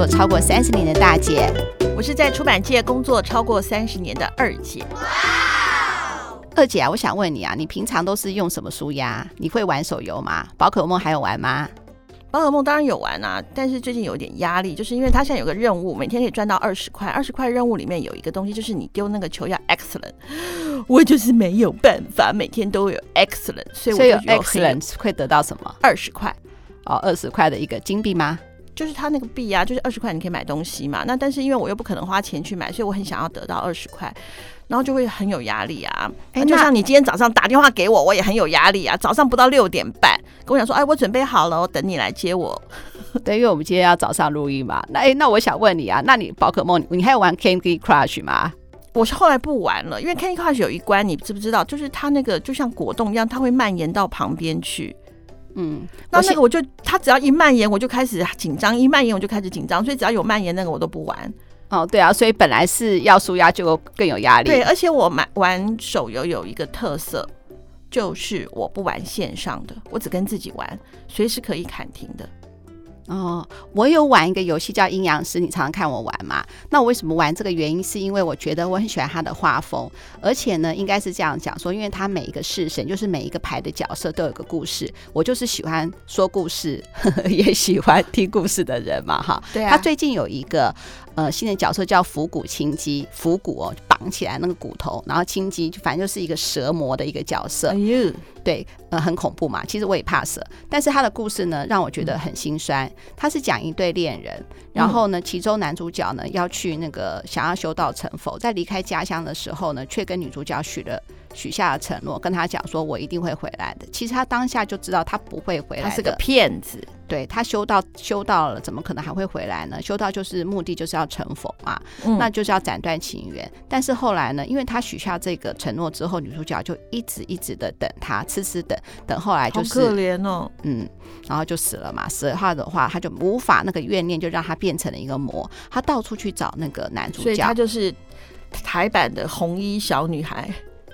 作超过三十年的大姐，我是在出版界工作超过三十年的二姐。二姐啊，我想问你啊，你平常都是用什么书呀？你会玩手游吗？宝可梦还有玩吗？宝可梦当然有玩啊，但是最近有点压力，就是因为它现在有个任务，每天可以赚到二十块。二十块任务里面有一个东西，就是你丢那个球要 excellent，我就是没有办法每天都有 excellent，所以我有 excellent 会得到什么？二十块哦，二十块的一个金币吗？就是它那个币啊，就是二十块你可以买东西嘛。那但是因为我又不可能花钱去买，所以我很想要得到二十块。然后就会很有压力啊！哎，就像你今天早上打电话给我，我也很有压力啊。早上不到六点半跟我讲说，哎，我准备好了，我等你来接我。对，因为我们今天要早上录音嘛。那哎，那我想问你啊，那你宝可梦，你还有玩 Candy Crush 吗？我是后来不玩了，因为 Candy Crush 有一关，你知不知道？就是它那个就像果冻一样，它会蔓延到旁边去。嗯，那那个我就它只要一蔓延，我就开始紧张；一蔓延，我就开始紧张。所以只要有蔓延，那个我都不玩。哦，对啊，所以本来是要舒压，就更有压力。对，而且我买玩手游有一个特色，就是我不玩线上的，我只跟自己玩，随时可以砍停的。哦，我有玩一个游戏叫《阴阳师》，你常常看我玩嘛？那我为什么玩这个？原因是因为我觉得我很喜欢他的画风，而且呢，应该是这样讲说，因为他每一个式神，就是每一个牌的角色都有个故事，我就是喜欢说故事，呵 呵也喜欢听故事的人嘛，哈。对啊。他最近有一个呃新的角色叫腹骨青鸡，腹骨哦绑起来那个骨头，然后青鸡就反正就是一个蛇魔的一个角色。哎呦。对，呃，很恐怖嘛。其实我也怕蛇，但是他的故事呢，让我觉得很心酸。他是讲一对恋人，然后呢，其中男主角呢要去那个想要修道成佛，在离开家乡的时候呢，却跟女主角许了许下了承诺，跟他讲说：“我一定会回来的。”其实他当下就知道他不会回来，他是个骗子。对，他修道修道了，怎么可能还会回来呢？修道就是目的就是要成佛嘛，嗯、那就是要斩断情缘。但是后来呢，因为他许下这个承诺之后，女主角就一直一直的等他，痴痴等等，后来就是可怜哦，嗯，然后就死了嘛。死了他的话，他就无法那个怨念，就让他变成了一个魔。他到处去找那个男主角，所以他就是台版的红衣小女孩。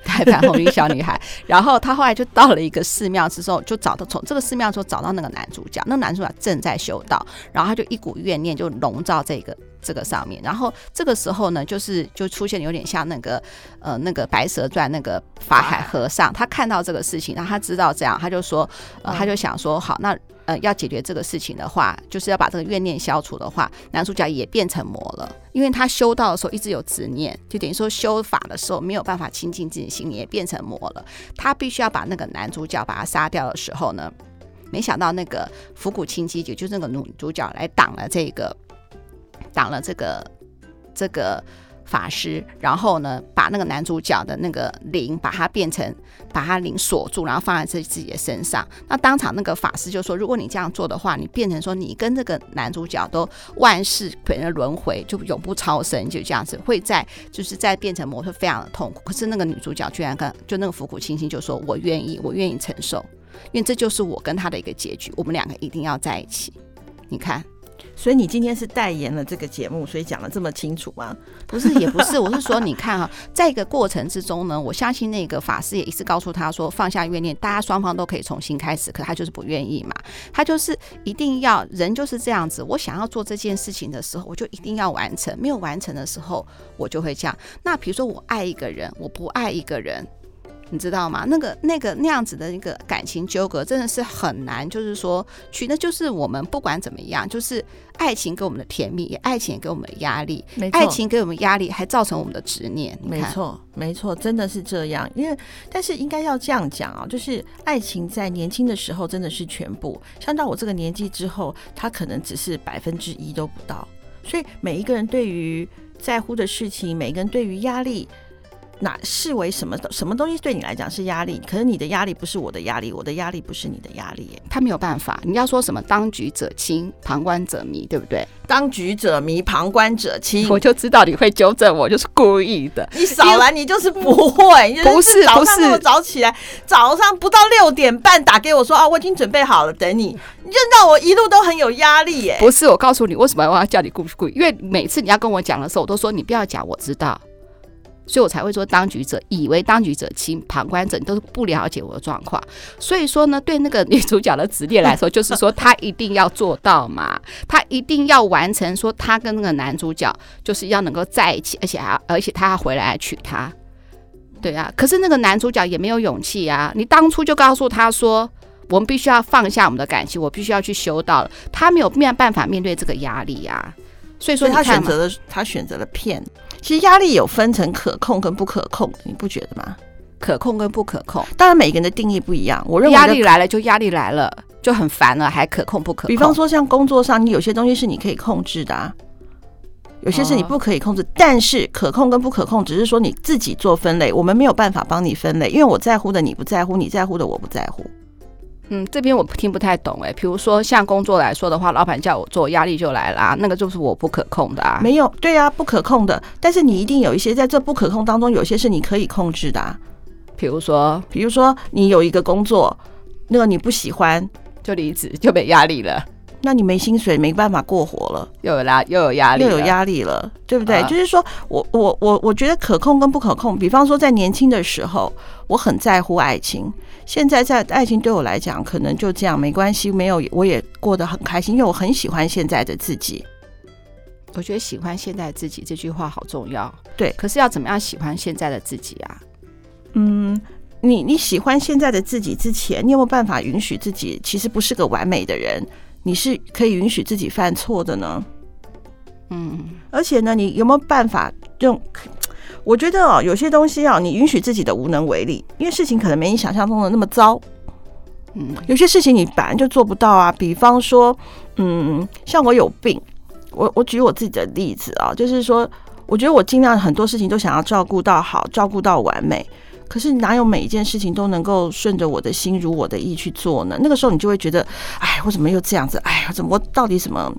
台版红衣小女孩，然后她后来就到了一个寺庙之后，就找到从这个寺庙之后找到那个男主角，那男主角正在修道，然后他就一股怨念就笼罩这个这个上面，然后这个时候呢，就是就出现有点像那个呃那个《白蛇传》那个法海和尚，他看到这个事情，然后他知道这样，他就说，呃，他就想说，好，那。呃，要解决这个事情的话，就是要把这个怨念消除的话，男主角也变成魔了，因为他修道的时候一直有执念，就等于说修法的时候没有办法清净自己心，也变成魔了。他必须要把那个男主角把他杀掉的时候呢，没想到那个腹骨青鸡，也就是那个女主角来挡了这个，挡了这个这个。法师，然后呢，把那个男主角的那个灵，把它变成，把他灵锁住，然后放在自自己的身上。那当场那个法师就说：“如果你这样做的话，你变成说你跟这个男主角都万世被人轮回，就永不超生，就这样子，会在就是在变成魔，会非常的痛苦。可是那个女主角居然跟就那个腹骨青鸡就说：我愿意，我愿意承受，因为这就是我跟他的一个结局，我们两个一定要在一起。你看。”所以你今天是代言了这个节目，所以讲得这么清楚吗？不是，也不是，我是说，你看哈，在一个过程之中呢，我相信那个法师也一直告诉他说，放下怨念，大家双方都可以重新开始。可他就是不愿意嘛，他就是一定要人就是这样子。我想要做这件事情的时候，我就一定要完成；没有完成的时候，我就会这样。那比如说，我爱一个人，我不爱一个人。你知道吗？那个、那个、那样子的一个感情纠葛，真的是很难。就是说，取那就是我们不管怎么样，就是爱情给我们的甜蜜，也爱情也给我们的压力。没错，爱情给我们压力，还造成我们的执念。没错，没错，真的是这样。因为，但是应该要这样讲啊，就是爱情在年轻的时候真的是全部，像到我这个年纪之后，它可能只是百分之一都不到。所以，每一个人对于在乎的事情，每一个人对于压力。那视为什么什么东西对你来讲是压力？可是你的压力不是我的压力，我的压力不是你的压力。他没有办法。你要说什么？当局者清，旁观者迷，对不对？当局者迷，旁观者清。我就知道你会纠正我，就是故意的。你少来，你就是不会。不是，早上那么早起来，早上不到六点半打给我说啊，我已经准备好了，等你。你就让我一路都很有压力耶。不是，我告诉你为什么我要叫你故意故意？因为每次你要跟我讲的时候，我都说你不要讲，我知道。所以我才会说，当局者以为当局者清，旁观者都是不了解我的状况。所以说呢，对那个女主角的执念来说，就是说她一定要做到嘛，她一定要完成，说她跟那个男主角就是要能够在一起，而且还而且他要回来娶她。对啊，可是那个男主角也没有勇气啊。你当初就告诉他说，我们必须要放下我们的感情，我必须要去修道了。他没有没有办法面对这个压力啊。所以说他选择了他选择了骗。其实压力有分成可控跟不可控的，你不觉得吗？可控跟不可控，当然每个人的定义不一样。我认为压力来了就压力来了，就很烦了，还可控不可控？比方说像工作上，你有些东西是你可以控制的啊，有些是你不可以控制。哦、但是可控跟不可控，只是说你自己做分类，我们没有办法帮你分类，因为我在乎的你不在乎，你在乎的我不在乎。嗯，这边我听不太懂哎。比如说像工作来说的话，老板叫我做，压力就来啦啊，那个就是我不可控的啊。没有，对啊，不可控的。但是你一定有一些在这不可控当中，有些是你可以控制的啊。比如说，比如说你有一个工作，那个你不喜欢，就离职，就没压力了。那你没薪水，没办法过活了，又有压，又有压力，又有压力了，对不对？啊、就是说我我我我觉得可控跟不可控，比方说在年轻的时候，我很在乎爱情。现在在爱情对我来讲，可能就这样没关系，没有我也过得很开心，因为我很喜欢现在的自己。我觉得喜欢现在的自己这句话好重要。对，可是要怎么样喜欢现在的自己啊？嗯，你你喜欢现在的自己之前，你有没有办法允许自己其实不是个完美的人？你是可以允许自己犯错的呢？嗯，而且呢，你有没有办法用？我觉得哦，有些东西啊，你允许自己的无能为力，因为事情可能没你想象中的那么糟。嗯，有些事情你本来就做不到啊。比方说，嗯，像我有病，我我举我自己的例子啊，就是说，我觉得我尽量很多事情都想要照顾到好，照顾到完美。可是哪有每一件事情都能够顺着我的心如我的意去做呢？那个时候你就会觉得，哎，我怎么又这样子？哎，我怎么我到底什么？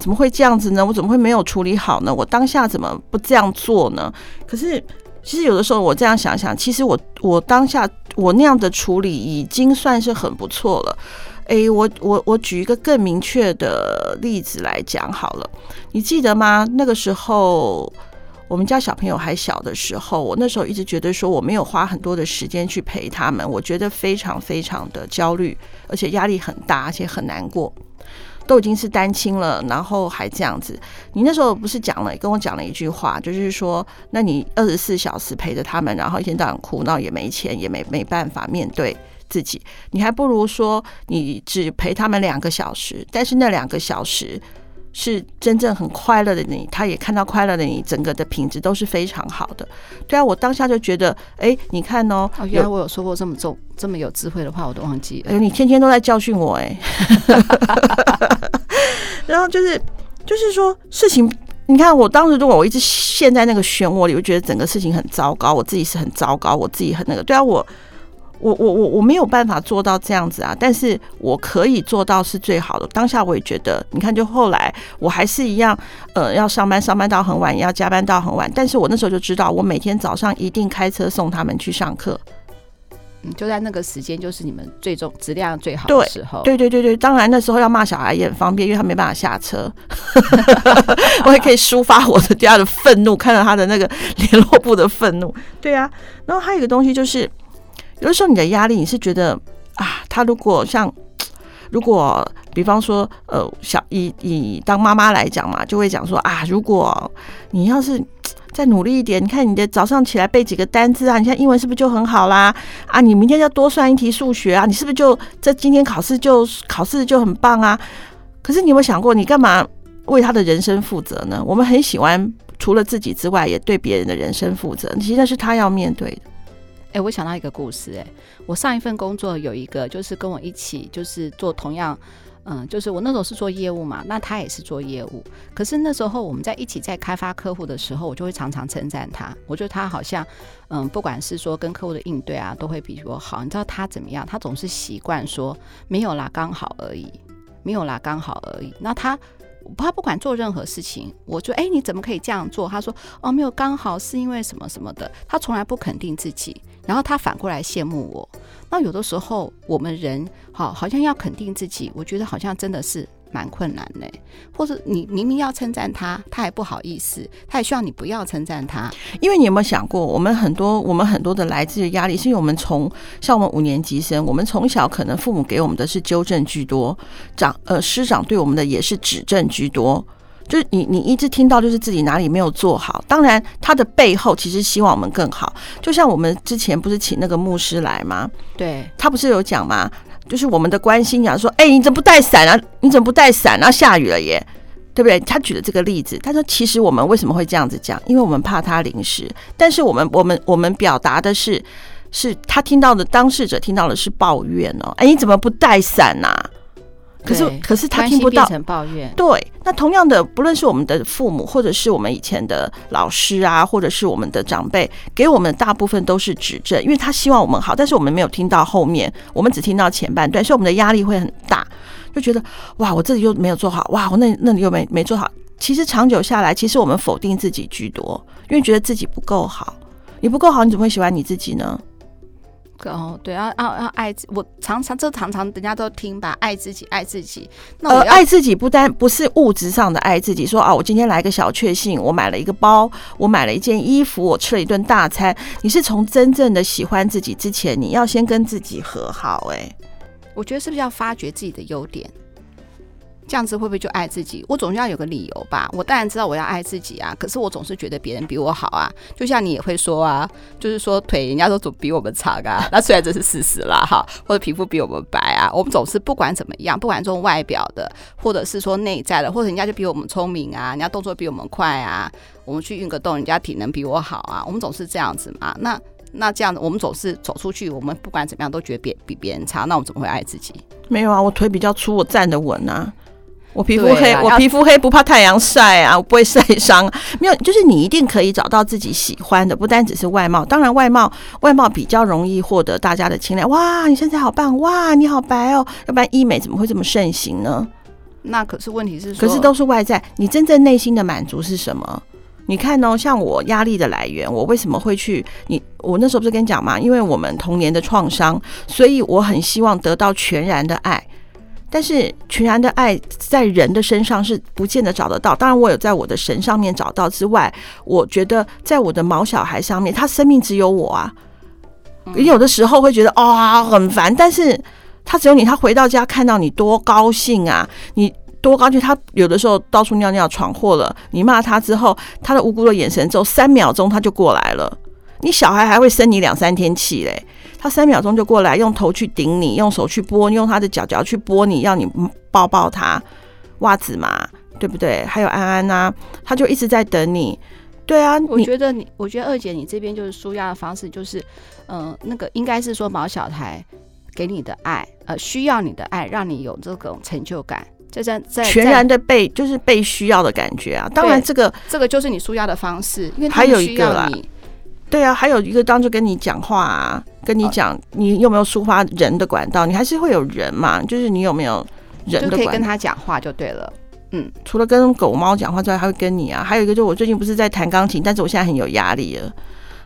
怎么会这样子呢？我怎么会没有处理好呢？我当下怎么不这样做呢？可是，其实有的时候我这样想想，其实我我当下我那样的处理已经算是很不错了。诶，我我我举一个更明确的例子来讲好了，你记得吗？那个时候我们家小朋友还小的时候，我那时候一直觉得说我没有花很多的时间去陪他们，我觉得非常非常的焦虑，而且压力很大，而且很难过。都已经是单亲了，然后还这样子。你那时候不是讲了，跟我讲了一句话，就是说，那你二十四小时陪着他们，然后一天到晚哭闹，也没钱，也没没办法面对自己，你还不如说你只陪他们两个小时，但是那两个小时。是真正很快乐的你，他也看到快乐的你，整个的品质都是非常好的。对啊，我当下就觉得，哎，你看哦，哦，原来我有说过这么重、这么有智慧的话，我都忘记了。哎，你天天都在教训我，哎。然后就是，就是说事情，你看，我当时如果我一直陷在那个漩涡里，我觉得整个事情很糟糕，我自己是很糟糕，我自己很那个。对啊，我。我我我我没有办法做到这样子啊，但是我可以做到是最好的。当下我也觉得，你看，就后来我还是一样，呃，要上班，上班到很晚，也要加班到很晚。但是我那时候就知道，我每天早上一定开车送他们去上课。嗯，就在那个时间，就是你们最终质量最好的时候。对对对对对，当然那时候要骂小孩也很方便，因为他没办法下车，我也可以抒发我的第二的愤怒，看到他的那个 联络部的愤怒。对啊，然后还有一个东西就是。有的时候你的压力，你是觉得啊，他如果像，如果比方说，呃，小以以当妈妈来讲嘛，就会讲说啊，如果你要是 再努力一点，你看你的早上起来背几个单字啊，你现在英文是不是就很好啦？啊，你明天要多算一题数学啊，你是不是就在今天考试就考试就很棒啊？可是你有没有想过，你干嘛为他的人生负责呢？我们很喜欢除了自己之外，也对别人的人生负责，其实那是他要面对的。哎、我想到一个故事、欸。哎，我上一份工作有一个，就是跟我一起，就是做同样，嗯，就是我那时候是做业务嘛，那他也是做业务。可是那时候我们在一起在开发客户的时候，我就会常常称赞他。我觉得他好像，嗯，不管是说跟客户的应对啊，都会比我好。你知道他怎么样？他总是习惯说没有啦，刚好而已，没有啦，刚好而已。那他。他不管做任何事情，我就哎，你怎么可以这样做？他说哦，没有，刚好是因为什么什么的。他从来不肯定自己，然后他反过来羡慕我。那有的时候我们人好，好像要肯定自己，我觉得好像真的是蛮困难的，或者你明明要称赞他，他还不好意思，他也希望你不要称赞他。因为你有没有想过，我们很多我们很多的来自于压力，是因为我们从像我们五年级生，我们从小可能父母给我们的是纠正居多，长呃师长对我们的也是指正居多，就是你你一直听到就是自己哪里没有做好，当然他的背后其实希望我们更好。就像我们之前不是请那个牧师来吗？对，他不是有讲吗？就是我们的关心讲说，哎、欸，你怎么不带伞啊？你怎么不带伞啊？下雨了耶，对不对？他举了这个例子，他说其实我们为什么会这样子讲？因为我们怕他淋湿。但是我们我们我们表达的是，是他听到的当事者听到的是抱怨哦，哎、欸，你怎么不带伞啊？可是，可是他听不到抱怨。对，那同样的，不论是我们的父母，或者是我们以前的老师啊，或者是我们的长辈，给我们大部分都是指正，因为他希望我们好，但是我们没有听到后面，我们只听到前半段，所以我们的压力会很大，就觉得哇，我这里又没有做好，哇，我那那里又没没做好。其实长久下来，其实我们否定自己居多，因为觉得自己不够好。你不够好，你怎么会喜欢你自己呢？哦，对啊，要要爱自，我常常这常常人家都听吧，爱自己，爱自己。那呃，爱自己不单不是物质上的爱自己，说啊，我今天来个小确幸，我买了一个包，我买了一件衣服，我吃了一顿大餐。你是从真正的喜欢自己之前，你要先跟自己和好。哎，我觉得是不是要发掘自己的优点？这样子会不会就爱自己？我总是要有个理由吧。我当然知道我要爱自己啊，可是我总是觉得别人比我好啊。就像你也会说啊，就是说腿人家都总比我们长啊。那虽然这是事实啦，哈，或者皮肤比我们白啊，我们总是不管怎么样，不管这种外表的，或者是说内在的，或者人家就比我们聪明啊，人家动作比我们快啊，我们去运个动，人家体能比我好啊，我们总是这样子嘛。那那这样子，我们总是走出去，我们不管怎么样都觉得别比别人差，那我们怎么会爱自己？没有啊，我腿比较粗，我站得稳啊。我皮肤黑，我皮肤黑不怕太阳晒啊，我 不会晒伤。没有，就是你一定可以找到自己喜欢的，不单只是外貌。当然，外貌外貌比较容易获得大家的青睐。哇，你身材好棒！哇，你好白哦。要不然医美怎么会这么盛行呢？那可是问题是，可是都是外在。你真正内心的满足是什么？你看哦，像我压力的来源，我为什么会去？你我那时候不是跟你讲嘛？因为我们童年的创伤，所以我很希望得到全然的爱。但是全然的爱在人的身上是不见得找得到。当然，我有在我的神上面找到之外，我觉得在我的毛小孩上面，他生命只有我啊。有的时候会觉得啊、哦、很烦，但是他只有你。他回到家看到你多高兴啊！你多高兴？他有的时候到处尿尿闯祸了，你骂他之后，他的无辜的眼神之后三秒钟他就过来了。你小孩还会生你两三天气嘞。他三秒钟就过来，用头去顶你，用手去拨，用他的脚脚去拨你，要你抱抱他，袜子嘛，对不对？还有安安呐、啊，他就一直在等你。对啊，我觉得你，我觉得二姐你这边就是舒压的方式，就是嗯、呃，那个应该是说毛小台给你的爱，呃，需要你的爱，让你有这种成就感，就在在全然的被就是被需要的感觉啊。当然，这个这个就是你舒压的方式，因为还有一个啦。对啊，还有一个当初跟你讲话啊，跟你讲，你有没有抒发人的管道？你还是会有人嘛，就是你有没有人的管道？就可以跟他讲话就对了。嗯，除了跟狗猫讲话之外，还会跟你啊。还有一个，就我最近不是在弹钢琴，但是我现在很有压力了。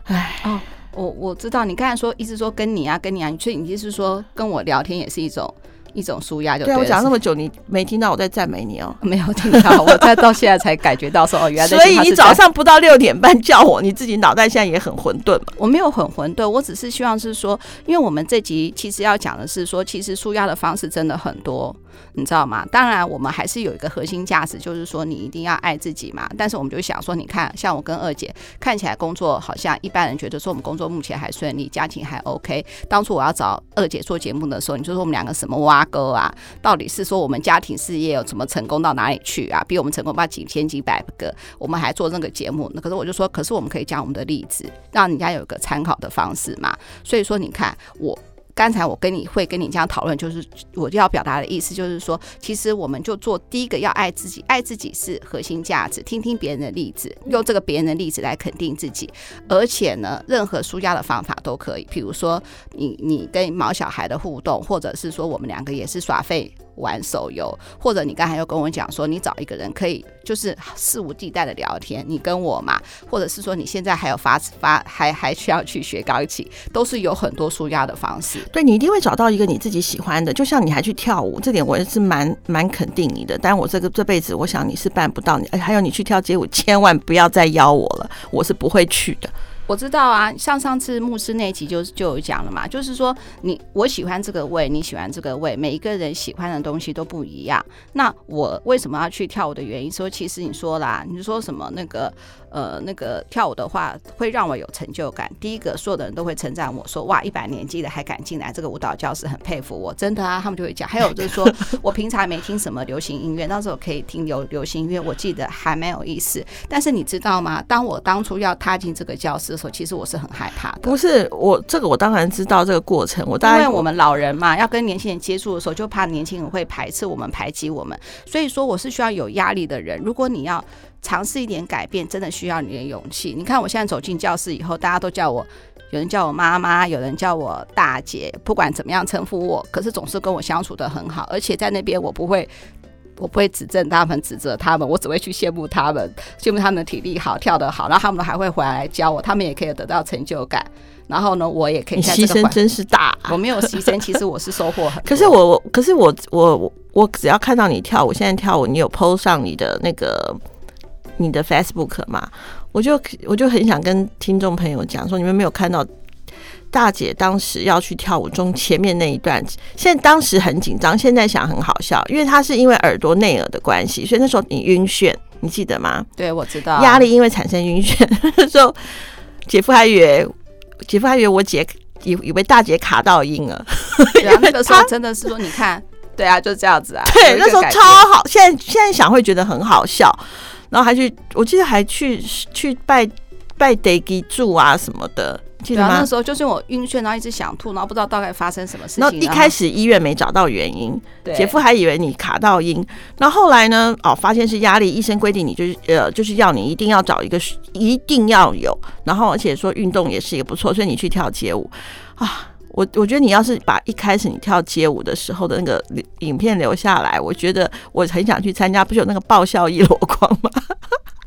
哎，哦，我我知道你刚才说意思说跟你啊，跟你啊，所以你就是说跟我聊天也是一种。一种舒压就对，对我讲那么久，你没听到我在赞美你哦？没有听到，我在到现在才感觉到说哦，原来。所以你早上不到六点半叫我，你自己脑袋现在也很混沌嘛？我没有很混沌，我只是希望是说，因为我们这集其实要讲的是说，其实舒压的方式真的很多。你知道吗？当然，我们还是有一个核心价值，就是说你一定要爱自己嘛。但是我们就想说，你看，像我跟二姐看起来工作好像一般人觉得说我们工作目前还顺利，家庭还 OK。当初我要找二姐做节目的时候，你就说我们两个什么挖沟啊？到底是说我们家庭事业有怎么成功到哪里去啊？比我们成功吧几千几百个，我们还做那个节目。那可是我就说，可是我们可以讲我们的例子，让人家有一个参考的方式嘛。所以说，你看我。刚才我跟你会跟你这样讨论，就是我就要表达的意思，就是说，其实我们就做第一个要爱自己，爱自己是核心价值。听听别人的例子，用这个别人的例子来肯定自己，而且呢，任何舒压的方法都可以。比如说，你你跟毛小孩的互动，或者是说我们两个也是耍废。玩手游，或者你刚才又跟我讲说，你找一个人可以就是肆无忌惮的聊天，你跟我嘛，或者是说你现在还有发发还还需要去学钢琴，都是有很多舒压的方式。对，你一定会找到一个你自己喜欢的，就像你还去跳舞，这点我也是蛮蛮肯定你的。但我这个这辈子，我想你是办不到你。还有你去跳街舞，千万不要再邀我了，我是不会去的。我知道啊，像上次牧师那一集就就有讲了嘛，就是说你我喜欢这个味，你喜欢这个味，每一个人喜欢的东西都不一样。那我为什么要去跳舞的原因，说其实你说啦，你说什么那个。呃，那个跳舞的话会让我有成就感。第一个，所有的人都会称赞我说：“哇，一把年纪的还敢进来这个舞蹈教室，很佩服我。”真的啊，他们就会讲。还有 就是说我平常没听什么流行音乐，到时候可以听流流行音乐，我记得还蛮有意思。但是你知道吗？当我当初要踏进这个教室的时候，其实我是很害怕的。不是我这个，我当然知道这个过程。我当然，因为我们老人嘛，要跟年轻人接触的时候，就怕年轻人会排斥我们、排挤我们。所以说，我是需要有压力的人。如果你要。尝试一点改变，真的需要你的勇气。你看，我现在走进教室以后，大家都叫我，有人叫我妈妈，有人叫我大姐，不管怎么样称呼我，可是总是跟我相处的很好。而且在那边，我不会，我不会指正他们，指责他们，我只会去羡慕他们，羡慕他们的体力好，跳得好，然后他们还会回来教我，他们也可以得到成就感。然后呢，我也可以。牺牲真是大，我没有牺牲，其实我是收获很多。可是我，可是我，我，我，我只要看到你跳舞，现在跳舞，你有 PO 上你的那个。你的 Facebook 嘛，我就我就很想跟听众朋友讲说，你们没有看到大姐当时要去跳舞中前面那一段，现在当时很紧张，现在想很好笑，因为她是因为耳朵内耳的关系，所以那时候你晕眩，你记得吗？对，我知道，压力因为产生晕眩，那时候姐夫还以为姐夫还以为我姐以以为大姐卡到音了，对啊，那个时候真的是说，你看，对啊，就这样子啊，对，那时候超好，现在现在想会觉得很好笑。然后还去，我记得还去去拜拜地基主啊什么的，记得吗？那时候就是我晕眩，然后一直想吐，然后不知道大概发生什么事情。然后一开始医院没找到原因，姐夫还以为你卡到音。然后后来呢，哦，发现是压力，医生规定你就是呃，就是要你一定要找一个，一定要有。然后而且说运动也是一个不错，所以你去跳街舞啊。我我觉得你要是把一开始你跳街舞的时候的那个影片留下来，我觉得我很想去参加。不是有那个爆笑一箩筐吗？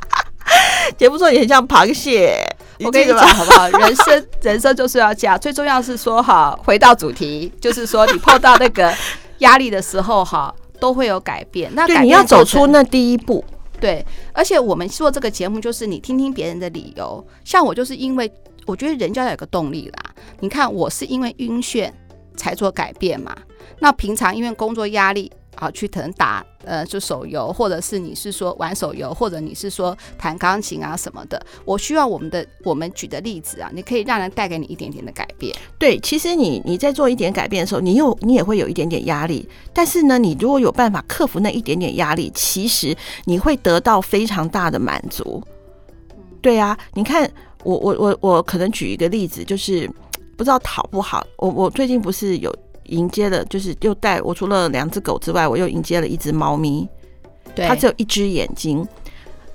节目说也很像螃蟹。我跟你讲好不好？人生人生就是要这样，最重要是说哈，回到主题，就是说你碰到那个压力的时候哈，都会有改变。那你要走出那第一步。对，而且我们做这个节目，就是你听听别人的理由。像我就是因为。我觉得人就要有个动力啦。你看，我是因为晕眩才做改变嘛。那平常因为工作压力啊，去可能打呃就手游，或者是你是说玩手游，或者你是说弹钢琴啊什么的。我需要我们的我们举的例子啊，你可以让人带给你一点点的改变。对，其实你你在做一点改变的时候，你有你也会有一点点压力。但是呢，你如果有办法克服那一点点压力，其实你会得到非常大的满足。对啊，你看。我我我我可能举一个例子，就是不知道讨不好。我我最近不是有迎接了，就是又带我除了两只狗之外，我又迎接了一只猫咪。对，它只有一只眼睛，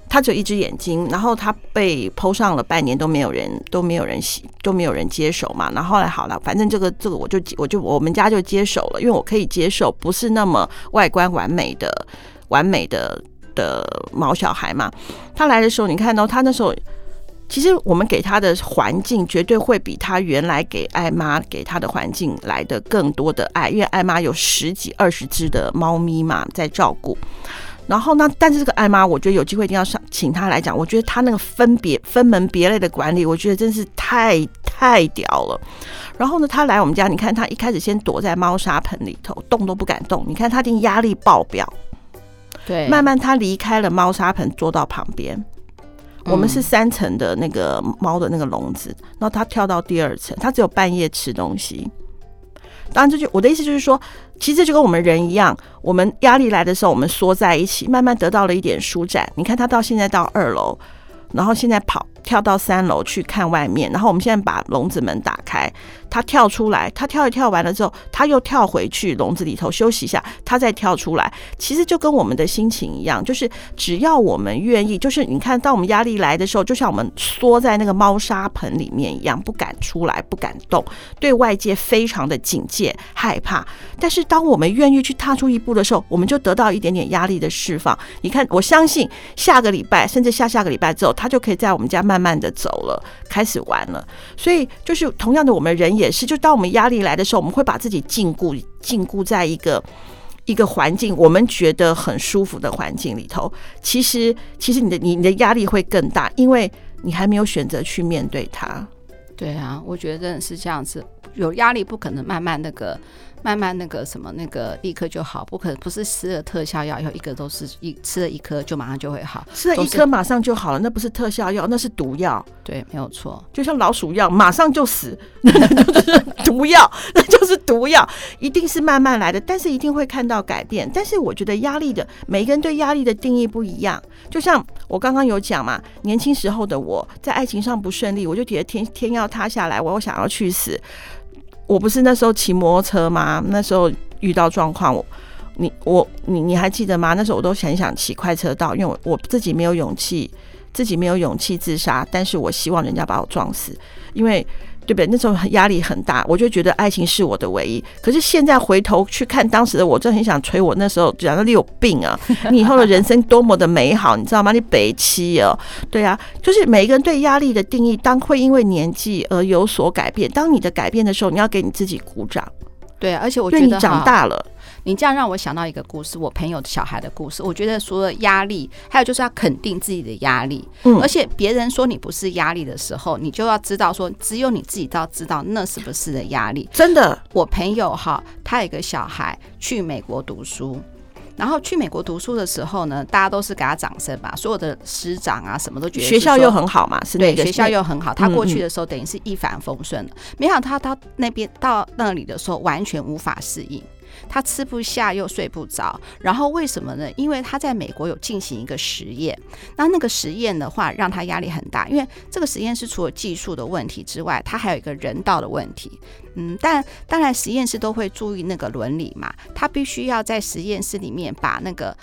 它只有一只眼睛。然后它被 PO 上了半年都没有人都没有人洗都没有人接手嘛。然后后来好了，反正这个这个我就我就我们家就接手了，因为我可以接受不是那么外观完美的完美的的毛小孩嘛。他来的时候，你看到他那时候。其实我们给他的环境绝对会比他原来给艾妈给他的环境来的更多的爱，因为艾妈有十几二十只的猫咪嘛在照顾。然后呢，但是这个艾妈，我觉得有机会一定要上请他来讲。我觉得他那个分别分门别类的管理，我觉得真是太太屌了。然后呢，他来我们家，你看他一开始先躲在猫砂盆里头，动都不敢动。你看他一定压力爆表。对，慢慢他离开了猫砂盆，坐到旁边。我们是三层的那个猫的那个笼子，然后它跳到第二层，它只有半夜吃东西。当然，这就我的意思就是说，其实就跟我们人一样，我们压力来的时候，我们缩在一起，慢慢得到了一点舒展。你看它到现在到二楼，然后现在跑跳到三楼去看外面，然后我们现在把笼子门打开。他跳出来，他跳一跳完了之后，他又跳回去笼子里头休息一下，他再跳出来。其实就跟我们的心情一样，就是只要我们愿意，就是你看，当我们压力来的时候，就像我们缩在那个猫砂盆里面一样，不敢出来，不敢动，对外界非常的警戒、害怕。但是当我们愿意去踏出一步的时候，我们就得到一点点压力的释放。你看，我相信下个礼拜，甚至下下个礼拜之后，他就可以在我们家慢慢慢的走了，开始玩了。所以，就是同样的，我们人也。是，就当我们压力来的时候，我们会把自己禁锢、禁锢在一个一个环境，我们觉得很舒服的环境里头。其实，其实你的你你的压力会更大，因为你还没有选择去面对它。对啊，我觉得真的是这样子，有压力不可能慢慢那个。慢慢那个什么那个立刻就好，不可能不是吃了特效药以后一个都是一吃了一颗就马上就会好，吃了一颗马上就好了，那不是特效药，那是毒药。对，没有错，就像老鼠药，马上就死，那就是毒药，那就是毒药，一定是慢慢来的，但是一定会看到改变。但是我觉得压力的每一个人对压力的定义不一样，就像我刚刚有讲嘛，年轻时候的我在爱情上不顺利，我就觉得天天要塌下来，我我想要去死。我不是那时候骑摩托车吗？那时候遇到状况，我你我你你还记得吗？那时候我都很想骑快车道，因为我我自己没有勇气，自己没有勇气自杀，但是我希望人家把我撞死，因为。对不对？那时候压力很大，我就觉得爱情是我的唯一。可是现在回头去看当时的我，真的很想捶我那时候，讲到你有病啊！你以后的人生多么的美好，你知道吗？你北七哦，对啊，就是每一个人对压力的定义，当会因为年纪而有所改变。当你的改变的时候，你要给你自己鼓掌。对，而且我觉得你长大了。你这样让我想到一个故事，我朋友小孩的故事。我觉得除了压力，还有就是要肯定自己的压力。嗯，而且别人说你不是压力的时候，你就要知道说，只有你自己都要知道那是不是的压力。真的，我朋友哈，他有一个小孩去美国读书，然后去美国读书的时候呢，大家都是给他掌声吧，所有的师长啊什么都觉得学校又很好嘛，对，学校又很好。他过去的时候等于是一帆风顺的，没想到他到那边到那里的时候完全无法适应。他吃不下又睡不着，然后为什么呢？因为他在美国有进行一个实验，那那个实验的话让他压力很大，因为这个实验是除了技术的问题之外，他还有一个人道的问题。嗯，但当然实验室都会注意那个伦理嘛，他必须要在实验室里面把那个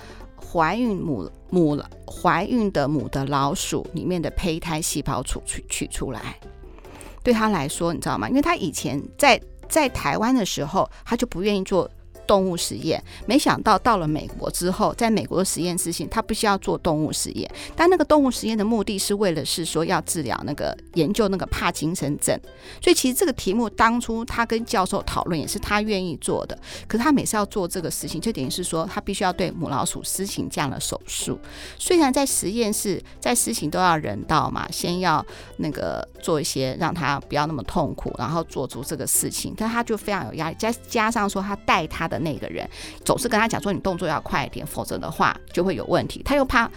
怀孕母母怀孕的母的老鼠里面的胚胎细胞取取取出来。对他来说，你知道吗？因为他以前在在台湾的时候，他就不愿意做。动物实验，没想到到了美国之后，在美国的实验室性，他不需要做动物实验，但那个动物实验的目的是为了是说要治疗那个研究那个帕金森症，所以其实这个题目当初他跟教授讨论也是他愿意做的，可是他每次要做这个事情，就等于是说他必须要对母老鼠施行这样的手术，虽然在实验室在施行都要人道嘛，先要那个做一些让他不要那么痛苦，然后做出这个事情，但他就非常有压力，再加上说他带他的。那个人总是跟他讲说：“你动作要快一点，否则的话就会有问题。”他又怕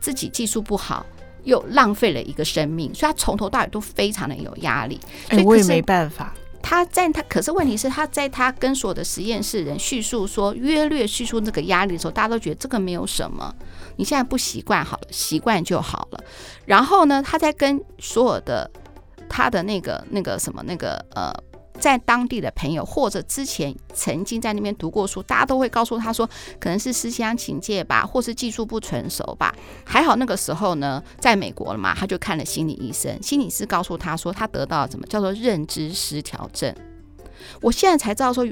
自己技术不好，又浪费了一个生命，所以他从头到尾都非常的有压力。所以我也没办法。他在他可是问题是他在他跟所有的实验室人叙述说约略叙述那个压力的时候，大家都觉得这个没有什么。你现在不习惯好了，习惯就好了。然后呢，他在跟所有的他的那个那个什么那个呃。在当地的朋友，或者之前曾经在那边读过书，大家都会告诉他说，可能是思乡情结吧，或是技术不成熟吧。还好那个时候呢，在美国了嘛，他就看了心理医生，心理师告诉他说，他得到了什么叫做认知失调症。我现在才知道说，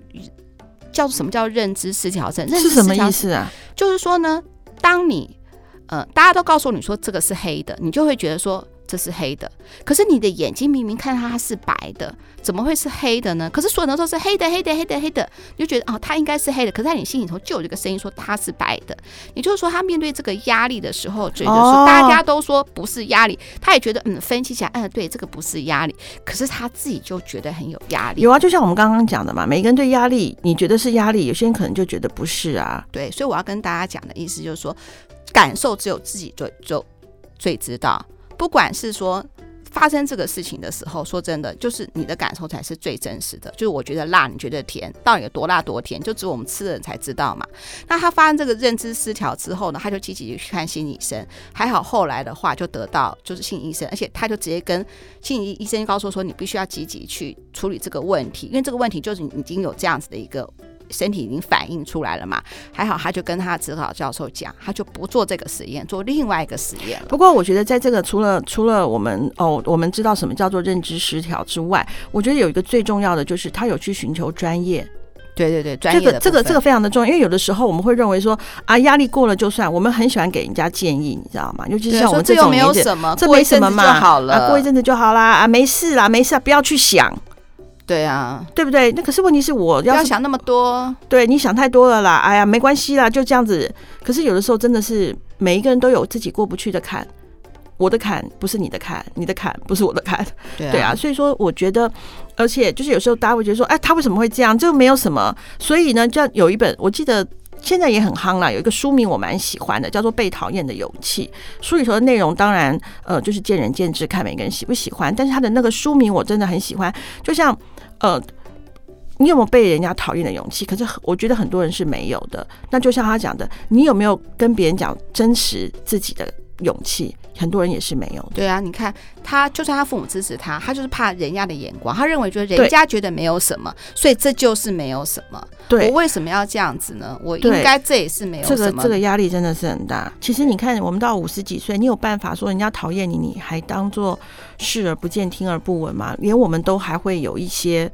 叫做什么叫认知失调症？认知失调症是什么意思啊？就是说呢，当你呃，大家都告诉你说这个是黑的，你就会觉得说。这是黑的，可是你的眼睛明明看它是白的，怎么会是黑的呢？可是所有人都是黑的，黑的，黑的，黑的，你就觉得哦，它应该是黑的。可是在你心里头就有这个声音说它是白的。也就是说，他面对这个压力的时候，觉得说大家都说不是压力，他也觉得嗯，分析起来，嗯，对，这个不是压力。可是他自己就觉得很有压力。有啊，就像我们刚刚讲的嘛，每个人对压力，你觉得是压力，有些人可能就觉得不是啊。对，所以我要跟大家讲的意思就是说，感受只有自己最最最知道，不管是说。发生这个事情的时候，说真的，就是你的感受才是最真实的。就是我觉得辣，你觉得甜，到底有多辣多甜，就只有我们吃的人才知道嘛。那他发生这个认知失调之后呢，他就积极去看心理医生，还好后来的话就得到就是心理医生，而且他就直接跟心理医生告诉说，你必须要积极去处理这个问题，因为这个问题就是你已经有这样子的一个。身体已经反映出来了嘛？还好，他就跟他指导教授讲，他就不做这个实验，做另外一个实验了。不过，我觉得在这个除了除了我们哦，我们知道什么叫做认知失调之外，我觉得有一个最重要的就是他有去寻求专业。对对对，专业的。这个这个这个非常的重要，因为有的时候我们会认为说啊，压力过了就算。我们很喜欢给人家建议，你知道吗？尤其是像我们这种年纪，这没有什么，这没什么嘛，好了，啊，过一阵子就好啦，啊，没事啦，没事啊，不要去想。对啊，对不对？那可是问题是我要，不要想那么多。对，你想太多了啦。哎呀，没关系啦，就这样子。可是有的时候真的是每一个人都有自己过不去的坎，我的坎不是你的坎，你的坎不是我的坎。对啊，对啊，所以说我觉得，而且就是有时候大家会觉得说，哎，他为什么会这样？这没有什么。所以呢，就要有一本，我记得现在也很夯啦，有一个书名我蛮喜欢的，叫做《被讨厌的勇气》。书里头的内容当然呃就是见仁见智，看每个人喜不喜欢。但是他的那个书名我真的很喜欢，就像。呃，你有没有被人家讨厌的勇气？可是我觉得很多人是没有的。那就像他讲的，你有没有跟别人讲真实自己的勇气？很多人也是没有的。对啊，你看他，就算他父母支持他，他就是怕人家的眼光。他认为，觉得人家觉得没有什么，所以这就是没有什么。对，我为什么要这样子呢？我应该这也是没有什么。这个这个压力真的是很大。其实你看，我们到五十几岁，你有办法说人家讨厌你，你还当做视而不见、听而不闻吗？连我们都还会有一些。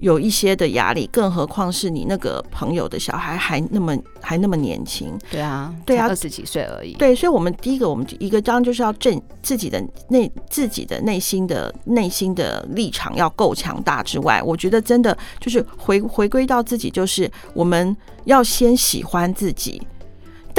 有一些的压力，更何况是你那个朋友的小孩还那么还那么年轻。对啊，对啊，二十几岁而已。对，所以，我们第一个，我们一个章就是要正自己的内自己的内心的内心的立场要够强大之外，我觉得真的就是回回归到自己，就是我们要先喜欢自己。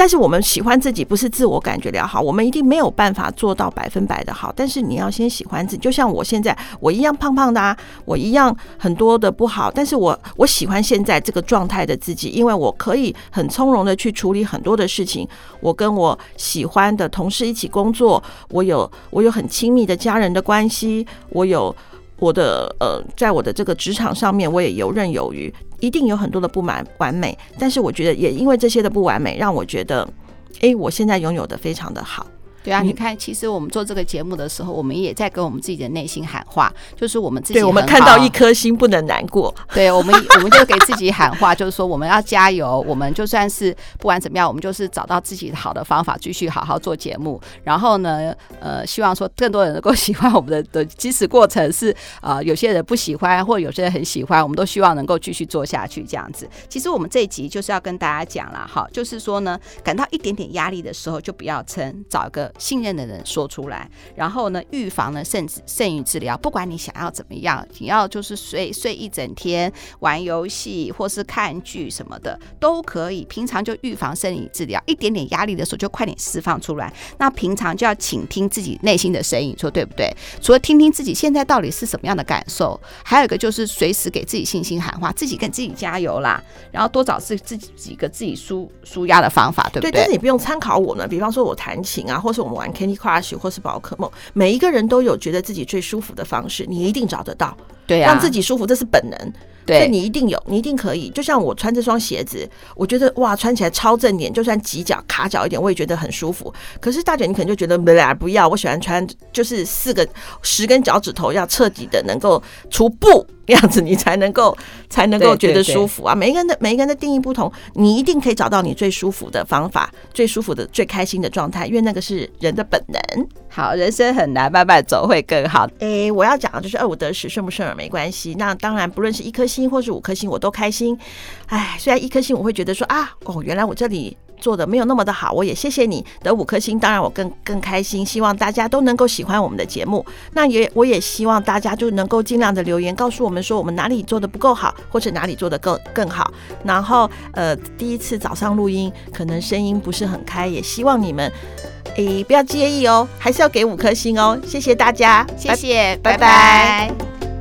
但是我们喜欢自己，不是自我感觉良好，我们一定没有办法做到百分百的好。但是你要先喜欢自己，就像我现在，我一样胖胖的啊，我一样很多的不好，但是我我喜欢现在这个状态的自己，因为我可以很从容的去处理很多的事情。我跟我喜欢的同事一起工作，我有我有很亲密的家人的关系，我有。我的呃，在我的这个职场上面，我也游刃有余，一定有很多的不满完美，但是我觉得也因为这些的不完美，让我觉得，诶，我现在拥有的非常的好。对啊，你看，其实我们做这个节目的时候，我们也在跟我们自己的内心喊话，就是我们自己。对，我们看到一颗心不能难过。对，我们我们就给自己喊话，就是说我们要加油。我们就算是不管怎么样，我们就是找到自己好的方法，继续好好做节目。然后呢，呃，希望说更多人能够 喜欢我们的的，即使过程是呃有些人不喜欢，或者有些人很喜欢，我们都希望能够继续做下去这样子。其实我们这一集就是要跟大家讲了，哈，就是说呢，感到一点点压力的时候，就不要撑，找一个。信任的人说出来，然后呢，预防呢，甚至剩余治疗。不管你想要怎么样，你要就是睡睡一整天，玩游戏或是看剧什么的都可以。平常就预防胜于治疗，一点点压力的时候就快点释放出来。那平常就要倾听自己内心的声音，说对不对？除了听听自己现在到底是什么样的感受，还有一个就是随时给自己信心喊话，自己跟自己加油啦。然后多找自自己几个自己舒舒压的方法，对不对？但是你不用参考我呢。比方说我弹琴啊，或是我们玩 Candy Crush 或是宝可梦，每一个人都有觉得自己最舒服的方式，你一定找得到。对呀、啊，让自己舒服，这是本能。对，所以你一定有，你一定可以。就像我穿这双鞋子，我觉得哇，穿起来超正点，就算挤脚卡脚一点，我也觉得很舒服。可是大姐，你可能就觉得没啦，不要，我喜欢穿就是四个十根脚趾头要彻底的能够除布样子，你才能够才能够觉得舒服啊。每一个人的每一个人的定义不同，你一定可以找到你最舒服的方法，最舒服的最开心的状态，因为那个是人的本能。好，人生很难，慢慢走会更好。哎、欸，我要讲的就是二五得十，顺不顺耳没关系。那当然，不论是一颗星或是五颗星，我都开心。哎，虽然一颗星我会觉得说啊，哦，原来我这里做的没有那么的好，我也谢谢你。得五颗星，当然我更更开心。希望大家都能够喜欢我们的节目。那也我也希望大家就能够尽量的留言告诉我们说我们哪里做的不够好，或者哪里做的更更好。然后呃，第一次早上录音，可能声音不是很开，也希望你们。诶，不要介意哦，还是要给五颗星哦，谢谢大家，谢谢，拜拜。拜拜。